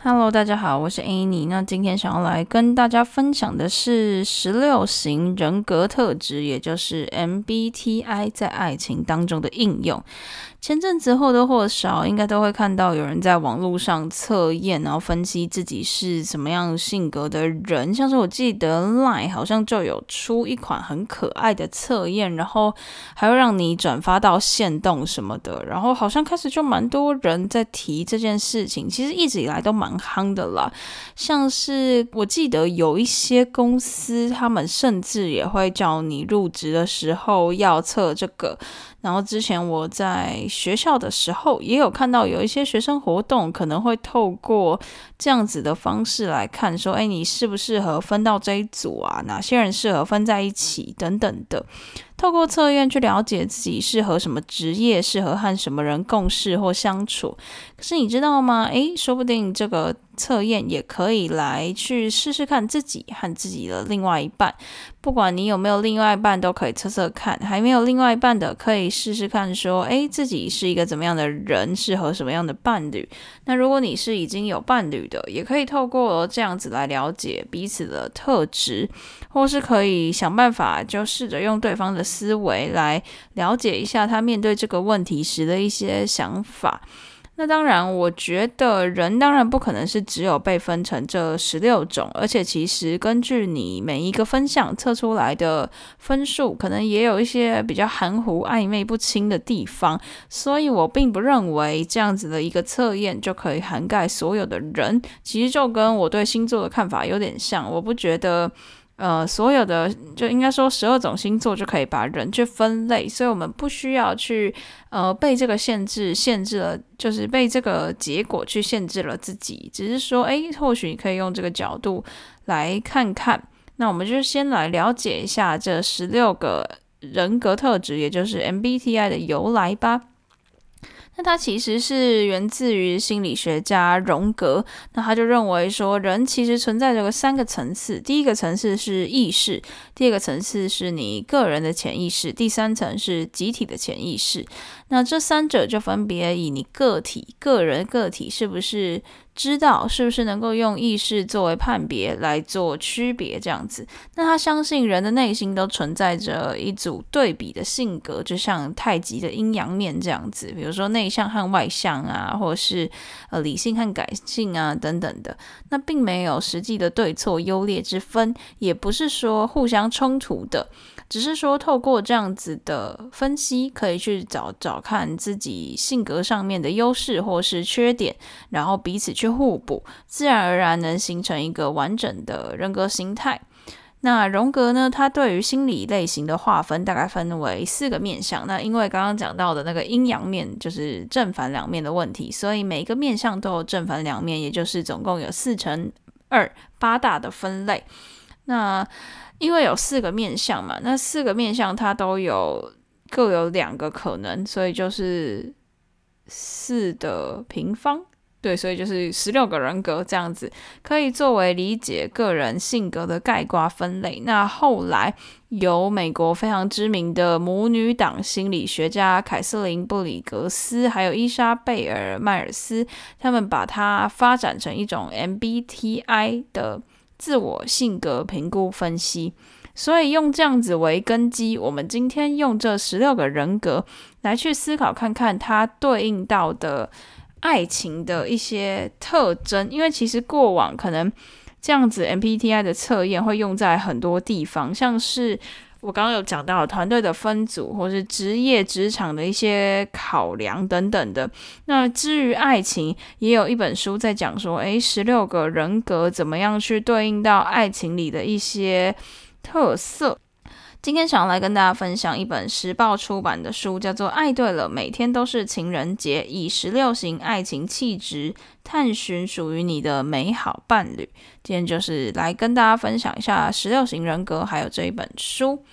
Hello，大家好，我是 Annie。那今天想要来跟大家分享的是十六型人格特质，也就是 MBTI 在爱情当中的应用。前阵子或多或少应该都会看到有人在网络上测验，然后分析自己是什么样性格的人。像是我记得 Line 好像就有出一款很可爱的测验，然后还会让你转发到线动什么的。然后好像开始就蛮多人在提这件事情，其实一直以来都蛮夯的啦。像是我记得有一些公司，他们甚至也会叫你入职的时候要测这个。然后之前我在学校的时候，也有看到有一些学生活动，可能会透过这样子的方式来看，说，哎，你适不适合分到这一组啊？哪些人适合分在一起等等的。透过测验去了解自己适合什么职业，适合和什么人共事或相处。可是你知道吗？诶，说不定这个测验也可以来去试试看自己和自己的另外一半。不管你有没有另外一半，都可以测测看。还没有另外一半的，可以试试看，说，诶，自己是一个怎么样的人，适合什么样的伴侣。那如果你是已经有伴侣的，也可以透过这样子来了解彼此的特质，或是可以想办法，就试着用对方的。思维来了解一下他面对这个问题时的一些想法。那当然，我觉得人当然不可能是只有被分成这十六种，而且其实根据你每一个分项测出来的分数，可能也有一些比较含糊、暧昧不清的地方。所以我并不认为这样子的一个测验就可以涵盖所有的人。其实就跟我对星座的看法有点像，我不觉得。呃，所有的就应该说十二种星座就可以把人去分类，所以我们不需要去呃被这个限制限制了，就是被这个结果去限制了自己。只是说，哎，或许你可以用这个角度来看看。那我们就先来了解一下这十六个人格特质，也就是 MBTI 的由来吧。那它其实是源自于心理学家荣格，那他就认为说，人其实存在着三个层次，第一个层次是意识，第二个层次是你个人的潜意识，第三层是集体的潜意识。那这三者就分别以你个体、个人、个体是不是？知道是不是能够用意识作为判别来做区别这样子？那他相信人的内心都存在着一组对比的性格，就像太极的阴阳面这样子。比如说内向和外向啊，或是呃理性和感性啊等等的。那并没有实际的对错优劣之分，也不是说互相冲突的。只是说，透过这样子的分析，可以去找找看自己性格上面的优势或是缺点，然后彼此去互补，自然而然能形成一个完整的人格形态。那荣格呢？他对于心理类型的划分大概分为四个面向。那因为刚刚讲到的那个阴阳面就是正反两面的问题，所以每一个面向都有正反两面，也就是总共有四乘二八大的分类。那因为有四个面相嘛，那四个面相它都有各有两个可能，所以就是四的平方，对，所以就是十六个人格这样子，可以作为理解个人性格的概括分类。那后来由美国非常知名的母女党心理学家凯瑟琳布里格斯还有伊莎贝尔迈尔斯，他们把它发展成一种 MBTI 的。自我性格评估分析，所以用这样子为根基，我们今天用这十六个人格来去思考，看看它对应到的爱情的一些特征。因为其实过往可能这样子 MBTI 的测验会用在很多地方，像是。我刚刚有讲到团队的分组，或是职业职场的一些考量等等的。那至于爱情，也有一本书在讲说，诶，十六个人格怎么样去对应到爱情里的一些特色。今天想要来跟大家分享一本时报出版的书，叫做《爱对了，每天都是情人节》，以十六型爱情气质探寻属于你的美好伴侣。今天就是来跟大家分享一下十六型人格，还有这一本书。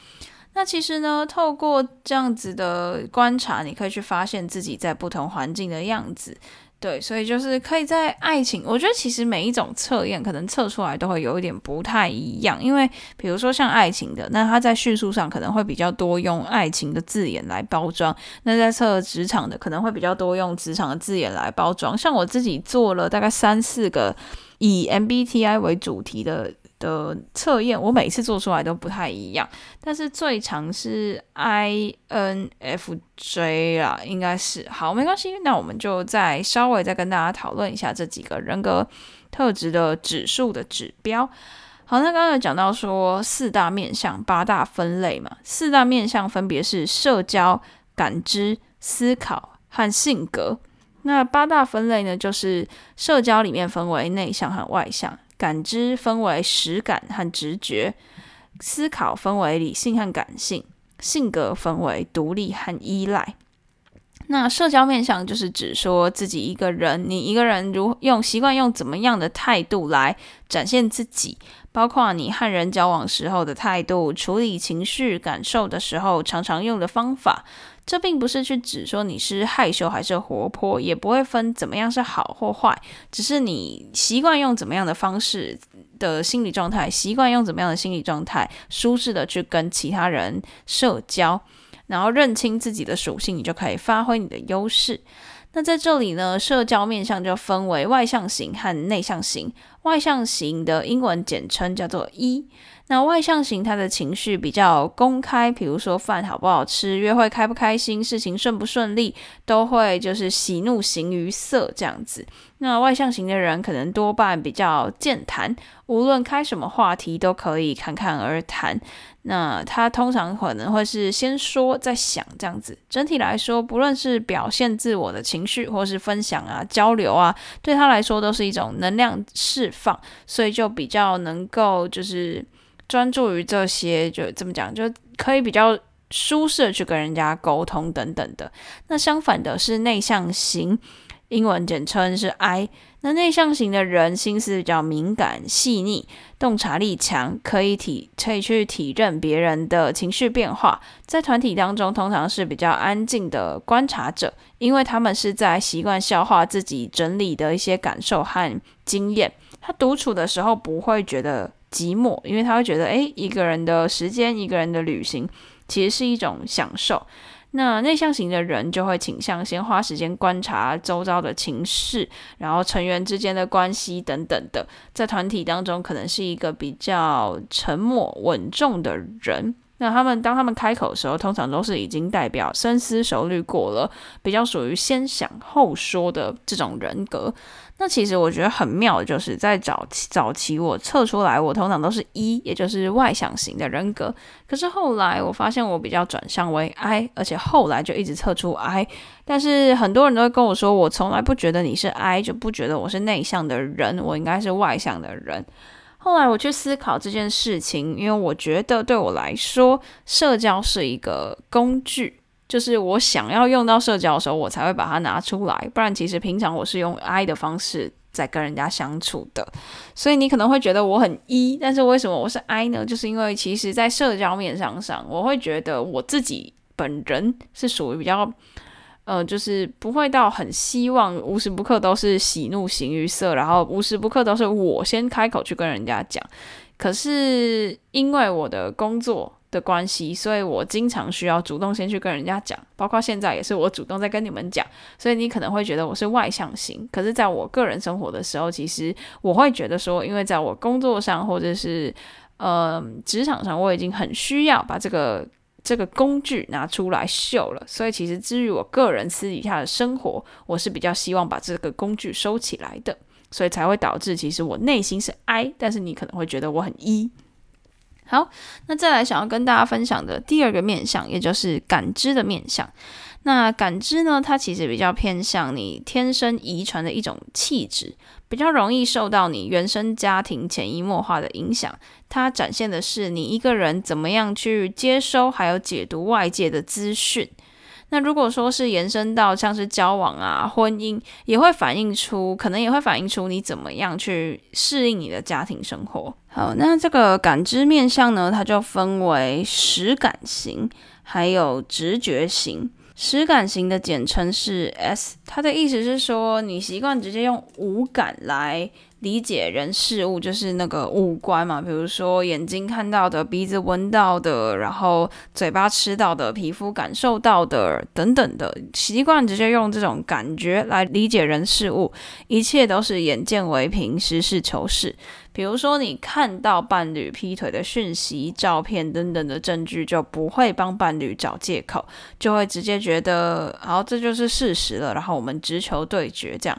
那其实呢，透过这样子的观察，你可以去发现自己在不同环境的样子。对，所以就是可以在爱情，我觉得其实每一种测验可能测出来都会有一点不太一样，因为比如说像爱情的，那它在叙述上可能会比较多用爱情的字眼来包装；那在测职场的可能会比较多用职场的字眼来包装。像我自己做了大概三四个以 MBTI 为主题的。的测验，我每次做出来都不太一样，但是最长是 INFJ 啦，应该是好，没关系，那我们就再稍微再跟大家讨论一下这几个人格特质的指数的指标。好，那刚才讲到说四大面向、八大分类嘛，四大面向分别是社交、感知、思考和性格。那八大分类呢，就是社交里面分为内向和外向。感知分为实感和直觉，思考分为理性和感性，性格分为独立和依赖。那社交面向就是指说自己一个人，你一个人如用习惯用怎么样的态度来展现自己，包括你和人交往时候的态度，处理情绪感受的时候常常用的方法。这并不是去指说你是害羞还是活泼，也不会分怎么样是好或坏，只是你习惯用怎么样的方式的心理状态，习惯用怎么样的心理状态，舒适的去跟其他人社交，然后认清自己的属性，你就可以发挥你的优势。那在这里呢，社交面向就分为外向型和内向型，外向型的英文简称叫做 E。那外向型他的情绪比较公开，比如说饭好不好吃、约会开不开心、事情顺不顺利，都会就是喜怒形于色这样子。那外向型的人可能多半比较健谈，无论开什么话题都可以侃侃而谈。那他通常可能会是先说再想这样子。整体来说，不论是表现自我的情绪，或是分享啊、交流啊，对他来说都是一种能量释放，所以就比较能够就是。专注于这些，就这么讲，就可以比较舒适的去跟人家沟通等等的。那相反的是内向型，英文简称是 I。那内向型的人心思比较敏感、细腻，洞察力强，可以体可以去体认别人的情绪变化。在团体当中，通常是比较安静的观察者，因为他们是在习惯消化自己整理的一些感受和经验。他独处的时候不会觉得。寂寞，因为他会觉得，诶，一个人的时间，一个人的旅行，其实是一种享受。那内向型的人就会倾向先花时间观察周遭的情势，然后成员之间的关系等等的，在团体当中可能是一个比较沉默稳重的人。那他们当他们开口的时候，通常都是已经代表深思熟虑过了，比较属于先想后说的这种人格。那其实我觉得很妙的就是在早期早期我测出来，我通常都是一，也就是外向型的人格。可是后来我发现我比较转向为 I，而且后来就一直测出 I。但是很多人都会跟我说，我从来不觉得你是 I，就不觉得我是内向的人，我应该是外向的人。后来我去思考这件事情，因为我觉得对我来说，社交是一个工具，就是我想要用到社交的时候，我才会把它拿出来。不然，其实平常我是用 I 的方式在跟人家相处的。所以你可能会觉得我很 E，但是为什么我是 I 呢？就是因为其实在社交面上上，我会觉得我自己本人是属于比较。呃，就是不会到很希望无时不刻都是喜怒形于色，然后无时不刻都是我先开口去跟人家讲。可是因为我的工作的关系，所以我经常需要主动先去跟人家讲，包括现在也是我主动在跟你们讲。所以你可能会觉得我是外向型，可是在我个人生活的时候，其实我会觉得说，因为在我工作上或者是呃职场上，我已经很需要把这个。这个工具拿出来秀了，所以其实至于我个人私底下的生活，我是比较希望把这个工具收起来的，所以才会导致其实我内心是 I，但是你可能会觉得我很 E。好，那再来想要跟大家分享的第二个面相，也就是感知的面相。那感知呢，它其实比较偏向你天生遗传的一种气质，比较容易受到你原生家庭潜移默化的影响。它展现的是你一个人怎么样去接收还有解读外界的资讯。那如果说是延伸到像是交往啊、婚姻，也会反映出，可能也会反映出你怎么样去适应你的家庭生活。好，那这个感知面向呢，它就分为实感型，还有直觉型。实感型的简称是 S，它的意思是说，你习惯直接用五感来。理解人事物就是那个五官嘛，比如说眼睛看到的、鼻子闻到的，然后嘴巴吃到的、皮肤感受到的等等的，习惯直接用这种感觉来理解人事物，一切都是眼见为凭、实事求是。比如说你看到伴侣劈腿的讯息、照片等等的证据，就不会帮伴侣找借口，就会直接觉得好，这就是事实了，然后我们直球对决这样。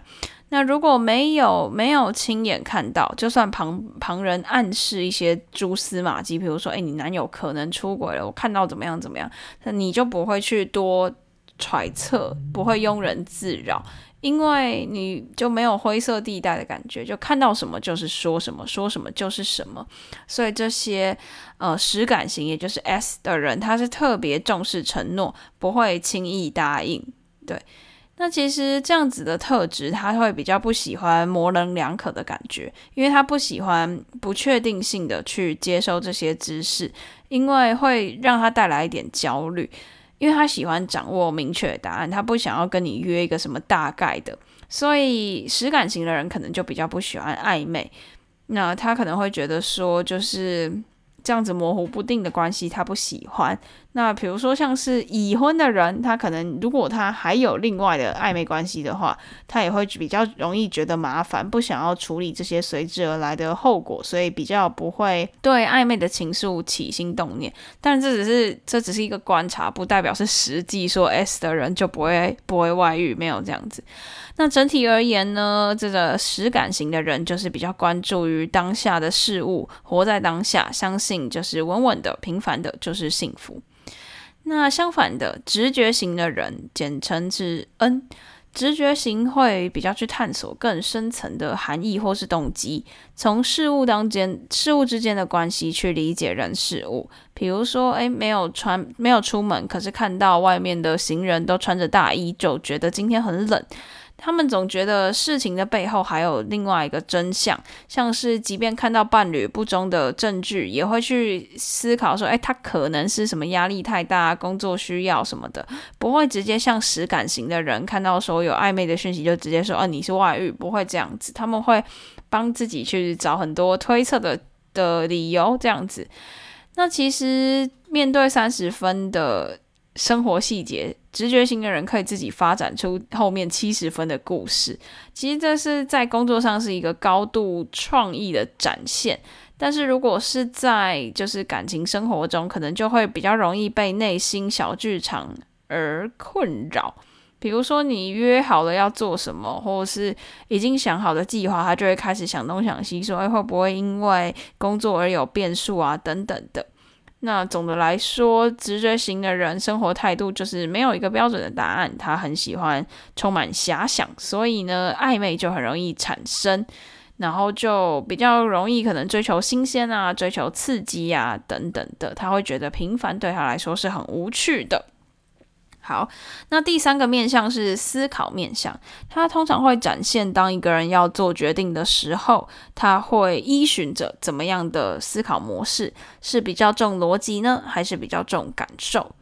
那如果没有没有亲眼看到，就算旁旁人暗示一些蛛丝马迹，比如说，哎，你男友可能出轨了，我看到怎么样怎么样，那你就不会去多揣测，不会庸人自扰，因为你就没有灰色地带的感觉，就看到什么就是说什么，说什么就是什么。所以这些呃实感型，也就是 S 的人，他是特别重视承诺，不会轻易答应，对。那其实这样子的特质，他会比较不喜欢模棱两可的感觉，因为他不喜欢不确定性的去接受这些知识，因为会让他带来一点焦虑，因为他喜欢掌握明确答案，他不想要跟你约一个什么大概的，所以实感型的人可能就比较不喜欢暧昧，那他可能会觉得说，就是这样子模糊不定的关系，他不喜欢。那比如说像是已婚的人，他可能如果他还有另外的暧昧关系的话，他也会比较容易觉得麻烦，不想要处理这些随之而来的后果，所以比较不会对暧昧的情愫起心动念。但这只是这只是一个观察，不代表是实际说 S 的人就不会不会外遇，没有这样子。那整体而言呢，这个实感型的人就是比较关注于当下的事物，活在当下，相信就是稳稳的、平凡的，就是幸福。那相反的，直觉型的人，简称是 N，直觉型会比较去探索更深层的含义或是动机，从事物当间、事物之间的关系去理解人事物。比如说，诶，没有穿、没有出门，可是看到外面的行人都穿着大衣，就觉得今天很冷。他们总觉得事情的背后还有另外一个真相，像是即便看到伴侣不忠的证据，也会去思考说，哎，他可能是什么压力太大，工作需要什么的，不会直接像实感型的人看到说有暧昧的讯息就直接说，哦，你是外遇，不会这样子，他们会帮自己去找很多推测的的理由，这样子。那其实面对三十分的。生活细节，直觉型的人可以自己发展出后面七十分的故事。其实这是在工作上是一个高度创意的展现，但是如果是在就是感情生活中，可能就会比较容易被内心小剧场而困扰。比如说，你约好了要做什么，或者是已经想好的计划，他就会开始想东想西，说哎会不会因为工作而有变数啊等等的。那总的来说，直觉型的人生活态度就是没有一个标准的答案，他很喜欢充满遐想，所以呢，暧昧就很容易产生，然后就比较容易可能追求新鲜啊，追求刺激呀等等的，他会觉得平凡对他来说是很无趣的。好，那第三个面向是思考面向，它通常会展现当一个人要做决定的时候，他会依循着怎么样的思考模式，是比较重逻辑呢，还是比较重感受？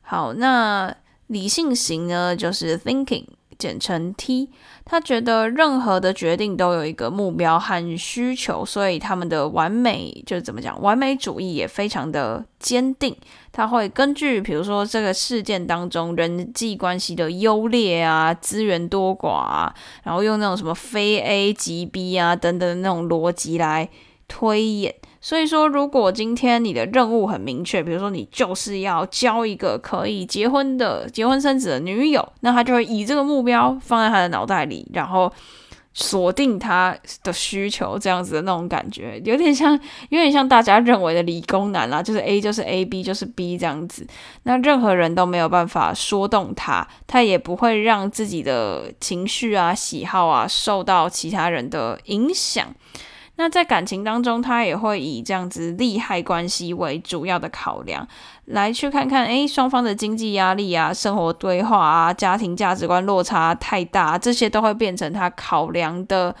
好，那理性型呢，就是 thinking。简称 T，他觉得任何的决定都有一个目标和需求，所以他们的完美就是怎么讲，完美主义也非常的坚定。他会根据比如说这个事件当中人际关系的优劣啊、资源多寡啊，然后用那种什么非 A 即 B 啊等等的那种逻辑来推演。所以说，如果今天你的任务很明确，比如说你就是要交一个可以结婚的、结婚生子的女友，那他就会以这个目标放在他的脑袋里，然后锁定他的需求，这样子的那种感觉，有点像，有点像大家认为的理工男啦，就是 A 就是 A，B 就是 B 这样子。那任何人都没有办法说动他，他也不会让自己的情绪啊、喜好啊受到其他人的影响。那在感情当中，他也会以这样子利害关系为主要的考量，来去看看，诶，双方的经济压力啊、生活规划啊、家庭价值观落差太大，这些都会变成他考量的，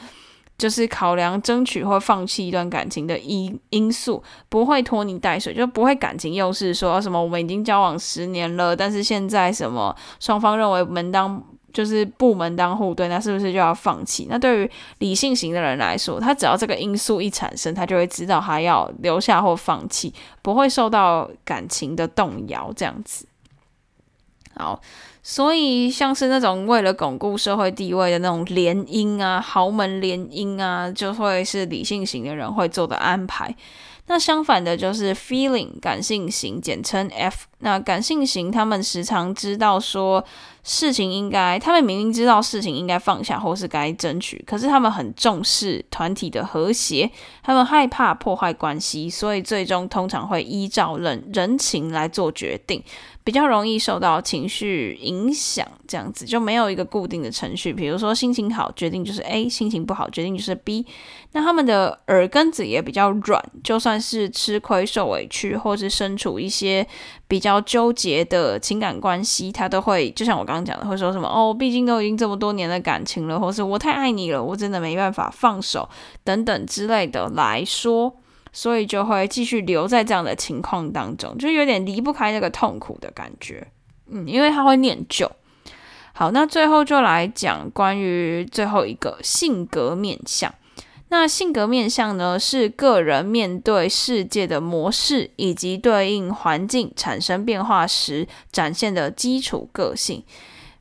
就是考量争取或放弃一段感情的因因素，不会拖泥带水，就不会感情又是说什么我们已经交往十年了，但是现在什么双方认为门当。就是不门当户对，那是不是就要放弃？那对于理性型的人来说，他只要这个因素一产生，他就会知道他要留下或放弃，不会受到感情的动摇。这样子，好，所以像是那种为了巩固社会地位的那种联姻啊、豪门联姻啊，就会是理性型的人会做的安排。那相反的就是 feeling 感性型，简称 F。那感性型他们时常知道说。事情应该，他们明明知道事情应该放下或是该争取，可是他们很重视团体的和谐，他们害怕破坏关系，所以最终通常会依照人人情来做决定。比较容易受到情绪影响，这样子就没有一个固定的程序。比如说心情好决定就是 A，心情不好决定就是 B。那他们的耳根子也比较软，就算是吃亏受委屈，或是身处一些比较纠结的情感关系，他都会就像我刚刚讲的，会说什么哦，毕竟都已经这么多年的感情了，或是我太爱你了，我真的没办法放手等等之类的来说。所以就会继续留在这样的情况当中，就有点离不开那个痛苦的感觉，嗯，因为他会念旧。好，那最后就来讲关于最后一个性格面相。那性格面相呢，是个人面对世界的模式，以及对应环境产生变化时展现的基础个性。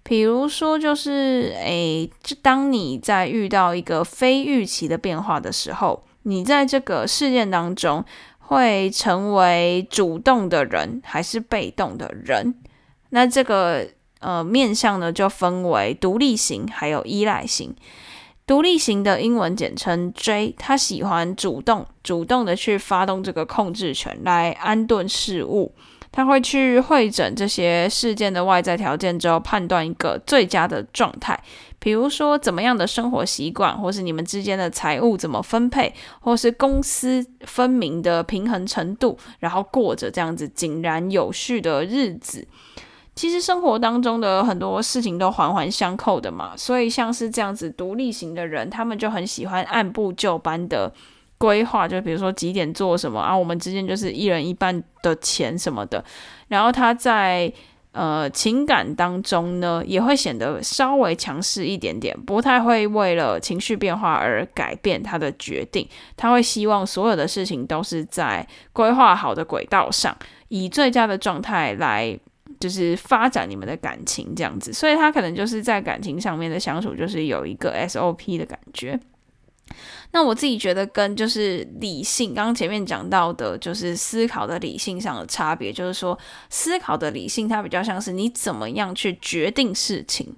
比如说，就是诶，当你在遇到一个非预期的变化的时候。你在这个事件当中会成为主动的人还是被动的人？那这个呃面向呢，就分为独立型还有依赖型。独立型的英文简称 J，他喜欢主动、主动的去发动这个控制权来安顿事物。他会去会诊这些事件的外在条件之后，判断一个最佳的状态。比如说，怎么样的生活习惯，或是你们之间的财务怎么分配，或是公私分明的平衡程度，然后过着这样子井然有序的日子。其实生活当中的很多事情都环环相扣的嘛，所以像是这样子独立型的人，他们就很喜欢按部就班的规划，就比如说几点做什么啊，我们之间就是一人一半的钱什么的，然后他在。呃，情感当中呢，也会显得稍微强势一点点，不太会为了情绪变化而改变他的决定。他会希望所有的事情都是在规划好的轨道上，以最佳的状态来就是发展你们的感情这样子。所以他可能就是在感情上面的相处，就是有一个 SOP 的感觉。那我自己觉得跟就是理性，刚刚前面讲到的，就是思考的理性上的差别，就是说思考的理性，它比较像是你怎么样去决定事情，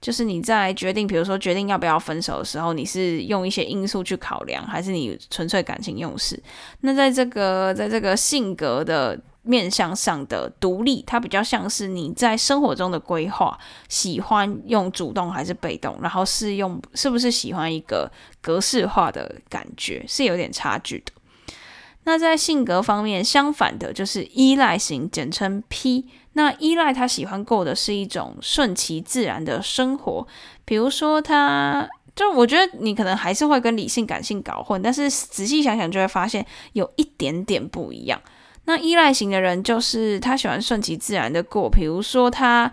就是你在决定，比如说决定要不要分手的时候，你是用一些因素去考量，还是你纯粹感情用事？那在这个在这个性格的。面向上的独立，它比较像是你在生活中的规划，喜欢用主动还是被动，然后是用是不是喜欢一个格式化的感觉，是有点差距的。那在性格方面，相反的就是依赖型，简称 P。那依赖他喜欢过的是一种顺其自然的生活，比如说他，就我觉得你可能还是会跟理性感性搞混，但是仔细想想就会发现有一点点不一样。那依赖型的人就是他喜欢顺其自然的过，比如说他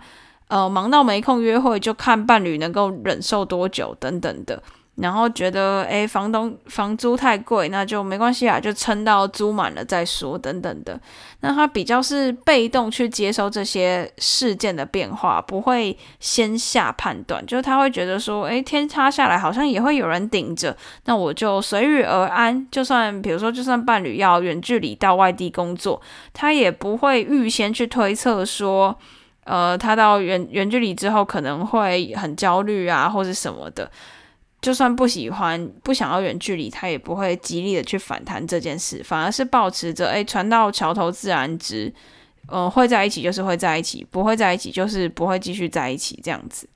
呃忙到没空约会，就看伴侣能够忍受多久等等的。然后觉得，诶房东房租太贵，那就没关系啊，就撑到租满了再说，等等的。那他比较是被动去接收这些事件的变化，不会先下判断，就是他会觉得说，诶天塌下来好像也会有人顶着，那我就随遇而安。就算比如说，就算伴侣要远距离到外地工作，他也不会预先去推测说，呃，他到远远距离之后可能会很焦虑啊，或者什么的。就算不喜欢、不想要远距离，他也不会极力的去反弹这件事，反而是保持着，哎，船到桥头自然直，嗯，会在一起就是会在一起，不会在一起就是不会继续在一起，这样子。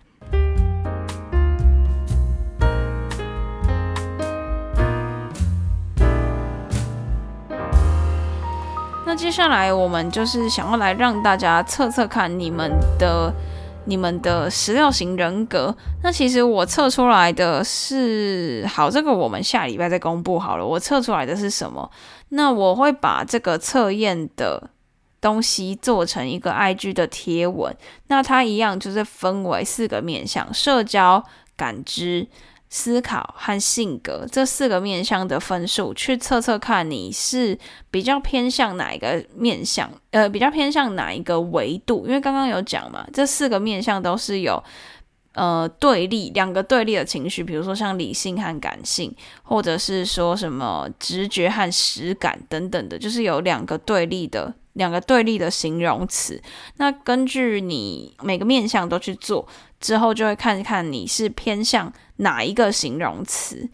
那接下来我们就是想要来让大家测测看你们的。你们的十六型人格，那其实我测出来的是好，这个我们下礼拜再公布好了。我测出来的是什么？那我会把这个测验的东西做成一个 IG 的贴文，那它一样就是分为四个面向：社交、感知。思考和性格这四个面向的分数，去测测看你是比较偏向哪一个面向，呃，比较偏向哪一个维度？因为刚刚有讲嘛，这四个面向都是有呃对立两个对立的情绪，比如说像理性和感性，或者是说什么直觉和实感等等的，就是有两个对立的两个对立的形容词。那根据你每个面向都去做。之后就会看看你是偏向哪一个形容词。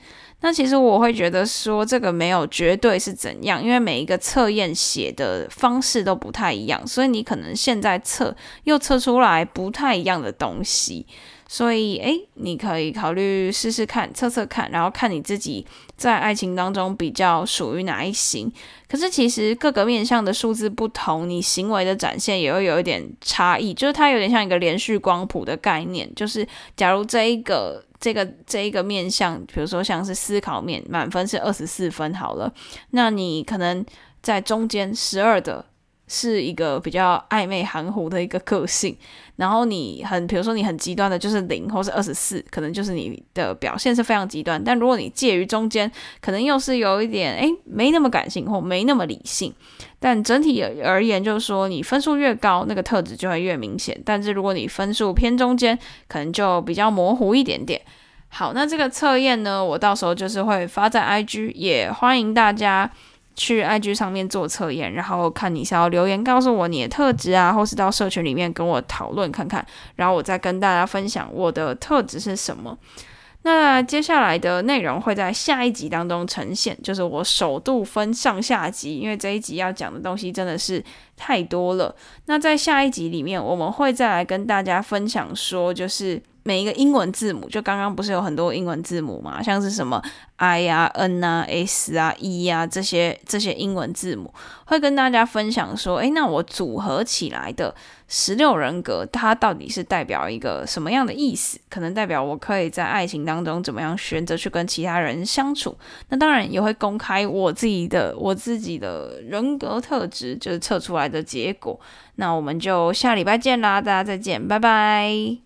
那其实我会觉得说这个没有绝对是怎样，因为每一个测验写的方式都不太一样，所以你可能现在测又测出来不太一样的东西。所以，诶，你可以考虑试试看，测测看，然后看你自己在爱情当中比较属于哪一型。可是，其实各个面向的数字不同，你行为的展现也会有一点差异。就是它有点像一个连续光谱的概念。就是假如这一个、这个、这一个面向，比如说像是思考面，满分是二十四分好了，那你可能在中间十二的。是一个比较暧昧含糊的一个个性，然后你很，比如说你很极端的，就是零或是二十四，可能就是你的表现是非常极端。但如果你介于中间，可能又是有一点诶，没那么感性或没那么理性。但整体而言，就是说你分数越高，那个特质就会越明显。但是如果你分数偏中间，可能就比较模糊一点点。好，那这个测验呢，我到时候就是会发在 IG，也欢迎大家。去 IG 上面做测验，然后看你想要留言告诉我你的特质啊，或是到社群里面跟我讨论看看，然后我再跟大家分享我的特质是什么。那接下来的内容会在下一集当中呈现，就是我首度分上下集，因为这一集要讲的东西真的是太多了。那在下一集里面，我们会再来跟大家分享说，就是。每一个英文字母，就刚刚不是有很多英文字母嘛？像是什么 I 啊、N 啊、S 啊、E 啊这些这些英文字母，会跟大家分享说，诶，那我组合起来的十六人格，它到底是代表一个什么样的意思？可能代表我可以在爱情当中怎么样选择去跟其他人相处？那当然也会公开我自己的我自己的人格特质，就是测出来的结果。那我们就下礼拜见啦，大家再见，拜拜。